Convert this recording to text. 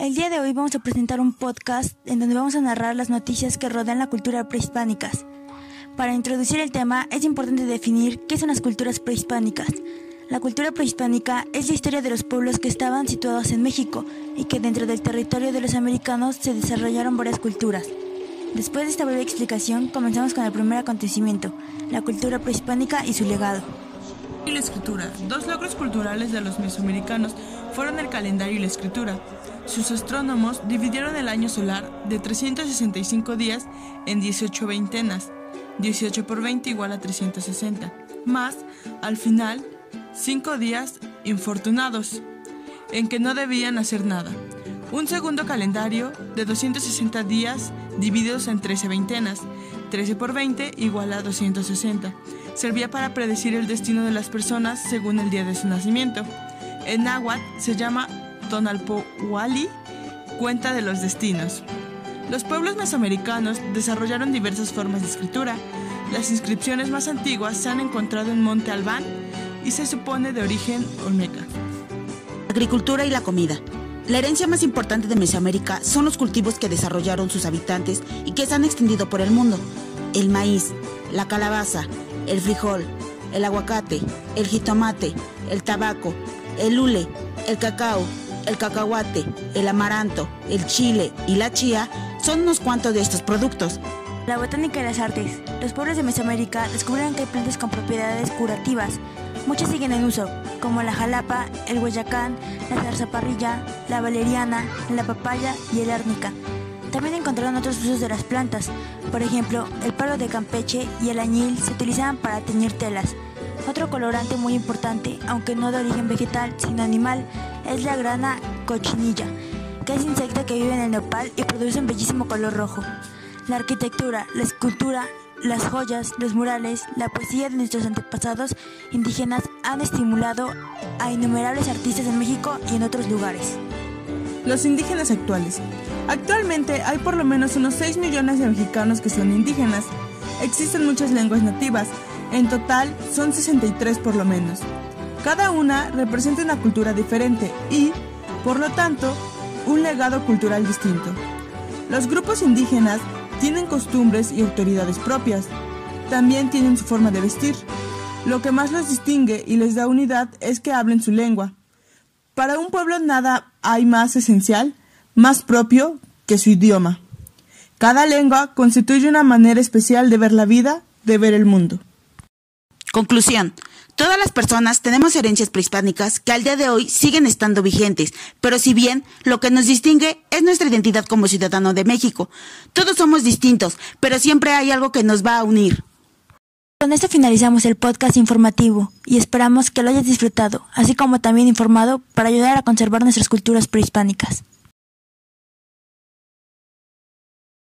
El día de hoy vamos a presentar un podcast en donde vamos a narrar las noticias que rodean la cultura prehispánicas. Para introducir el tema es importante definir qué son las culturas prehispánicas. La cultura prehispánica es la historia de los pueblos que estaban situados en México y que dentro del territorio de los americanos se desarrollaron varias culturas. Después de esta breve explicación, comenzamos con el primer acontecimiento, la cultura prehispánica y su legado. Y la escritura. Dos logros culturales de los mesoamericanos fueron el calendario y la escritura. Sus astrónomos dividieron el año solar de 365 días en 18 veintenas. 18 por 20 igual a 360. Más, al final, 5 días infortunados, en que no debían hacer nada. Un segundo calendario de 260 días divididos en 13 veintenas. 13 por 20 igual a 260. Servía para predecir el destino de las personas según el día de su nacimiento. En náhuatl se llama Tonalpohuali, cuenta de los destinos. Los pueblos mesoamericanos desarrollaron diversas formas de escritura. Las inscripciones más antiguas se han encontrado en Monte Albán y se supone de origen olmeca. Agricultura y la comida. La herencia más importante de Mesoamérica son los cultivos que desarrollaron sus habitantes y que se han extendido por el mundo. El maíz, la calabaza, el frijol, el aguacate, el jitomate, el tabaco, el hule, el cacao, el cacahuate, el amaranto, el chile y la chía son unos cuantos de estos productos. La botánica y las artes. Los pueblos de Mesoamérica descubrieron que hay plantas con propiedades curativas. Muchas siguen en uso, como la jalapa, el huayacán, la zarzaparrilla, la valeriana, la papaya y el árnica. También encontraron otros usos de las plantas. Por ejemplo, el palo de Campeche y el añil se utilizaban para teñir telas. Otro colorante muy importante, aunque no de origen vegetal, sino animal, es la grana cochinilla, que es insecto que vive en el nopal y produce un bellísimo color rojo. La arquitectura, la escultura, las joyas, los murales, la poesía de nuestros antepasados indígenas han estimulado a innumerables artistas en México y en otros lugares. Los indígenas actuales. Actualmente hay por lo menos unos 6 millones de mexicanos que son indígenas. Existen muchas lenguas nativas, en total son 63 por lo menos. Cada una representa una cultura diferente y, por lo tanto, un legado cultural distinto. Los grupos indígenas tienen costumbres y autoridades propias. También tienen su forma de vestir. Lo que más los distingue y les da unidad es que hablen su lengua. Para un pueblo nada hay más esencial, más propio que su idioma. Cada lengua constituye una manera especial de ver la vida, de ver el mundo. Conclusión. Todas las personas tenemos herencias prehispánicas que al día de hoy siguen estando vigentes, pero si bien lo que nos distingue es nuestra identidad como ciudadano de México, todos somos distintos, pero siempre hay algo que nos va a unir. Con esto finalizamos el podcast informativo y esperamos que lo hayas disfrutado, así como también informado para ayudar a conservar nuestras culturas prehispánicas.